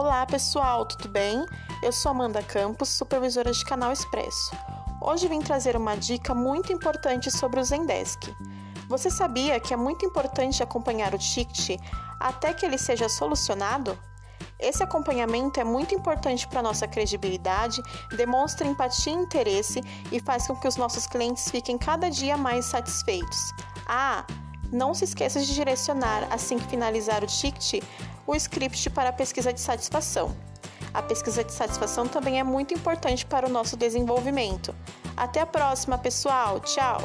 Olá pessoal, tudo bem? Eu sou Amanda Campos, supervisora de Canal Expresso. Hoje vim trazer uma dica muito importante sobre o Zendesk. Você sabia que é muito importante acompanhar o ticket até que ele seja solucionado? Esse acompanhamento é muito importante para nossa credibilidade, demonstra empatia e interesse e faz com que os nossos clientes fiquem cada dia mais satisfeitos. Ah, não se esqueça de direcionar, assim que finalizar o ticket, o script para a pesquisa de satisfação. A pesquisa de satisfação também é muito importante para o nosso desenvolvimento. Até a próxima, pessoal! Tchau!